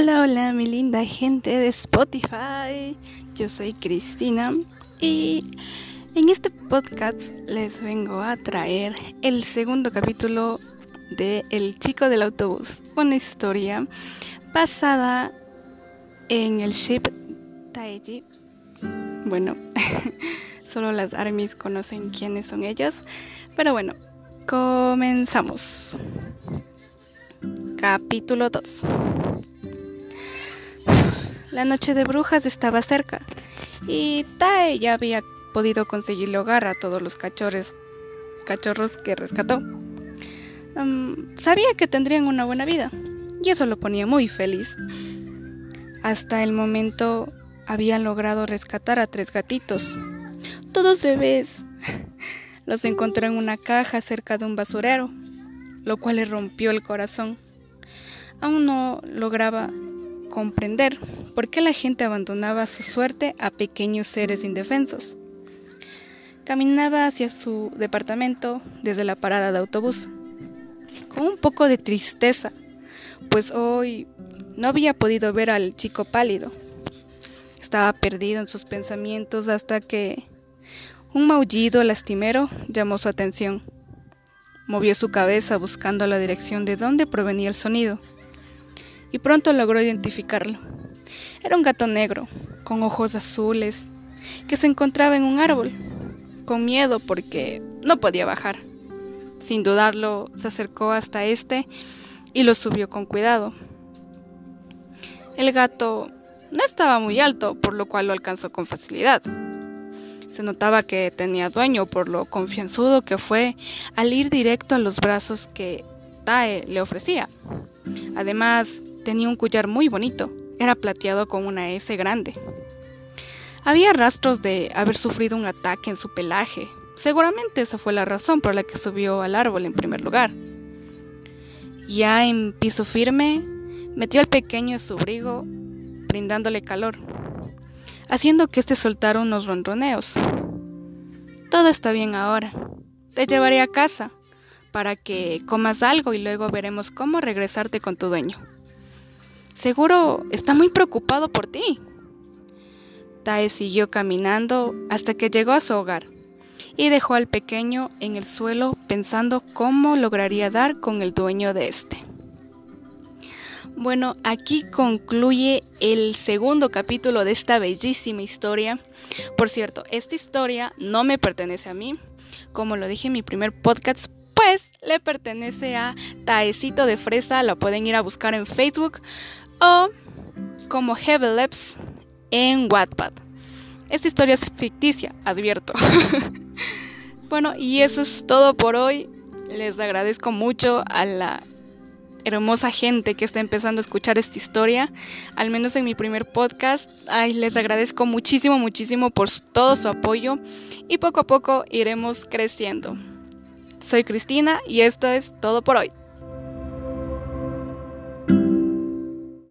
Hola, hola, mi linda gente de Spotify. Yo soy Cristina y en este podcast les vengo a traer el segundo capítulo de El chico del autobús, una historia basada en el ship Taeji. Bueno, solo las armies conocen quiénes son ellos, pero bueno, comenzamos. Capítulo 2 la noche de brujas estaba cerca y Tae ya había podido conseguirle hogar a todos los cachorros, cachorros que rescató. sabía que tendrían una buena vida y eso lo ponía muy feliz. Hasta el momento habían logrado rescatar a tres gatitos, todos bebés. Los encontró en una caja cerca de un basurero, lo cual le rompió el corazón. Aún no lograba comprender por qué la gente abandonaba su suerte a pequeños seres indefensos. Caminaba hacia su departamento desde la parada de autobús, con un poco de tristeza, pues hoy no había podido ver al chico pálido. Estaba perdido en sus pensamientos hasta que un maullido lastimero llamó su atención. Movió su cabeza buscando la dirección de dónde provenía el sonido y pronto logró identificarlo. Era un gato negro, con ojos azules, que se encontraba en un árbol, con miedo porque no podía bajar. Sin dudarlo, se acercó hasta este y lo subió con cuidado. El gato no estaba muy alto, por lo cual lo alcanzó con facilidad. Se notaba que tenía dueño por lo confianzudo que fue al ir directo a los brazos que Tae le ofrecía. Además, Tenía un collar muy bonito, era plateado con una S grande. Había rastros de haber sufrido un ataque en su pelaje. Seguramente esa fue la razón por la que subió al árbol en primer lugar. Ya en piso firme, metió al pequeño en su abrigo, brindándole calor, haciendo que éste soltara unos ronroneos. Todo está bien ahora. Te llevaré a casa para que comas algo y luego veremos cómo regresarte con tu dueño. Seguro está muy preocupado por ti. Tae siguió caminando hasta que llegó a su hogar y dejó al pequeño en el suelo pensando cómo lograría dar con el dueño de este. Bueno, aquí concluye el segundo capítulo de esta bellísima historia. Por cierto, esta historia no me pertenece a mí. Como lo dije en mi primer podcast, pues le pertenece a Taecito de Fresa. La pueden ir a buscar en Facebook o como Heaveleps en Wattpad. Esta historia es ficticia, advierto. bueno, y eso es todo por hoy. Les agradezco mucho a la hermosa gente que está empezando a escuchar esta historia, al menos en mi primer podcast. Ay, les agradezco muchísimo, muchísimo por todo su apoyo y poco a poco iremos creciendo. Soy Cristina y esto es todo por hoy.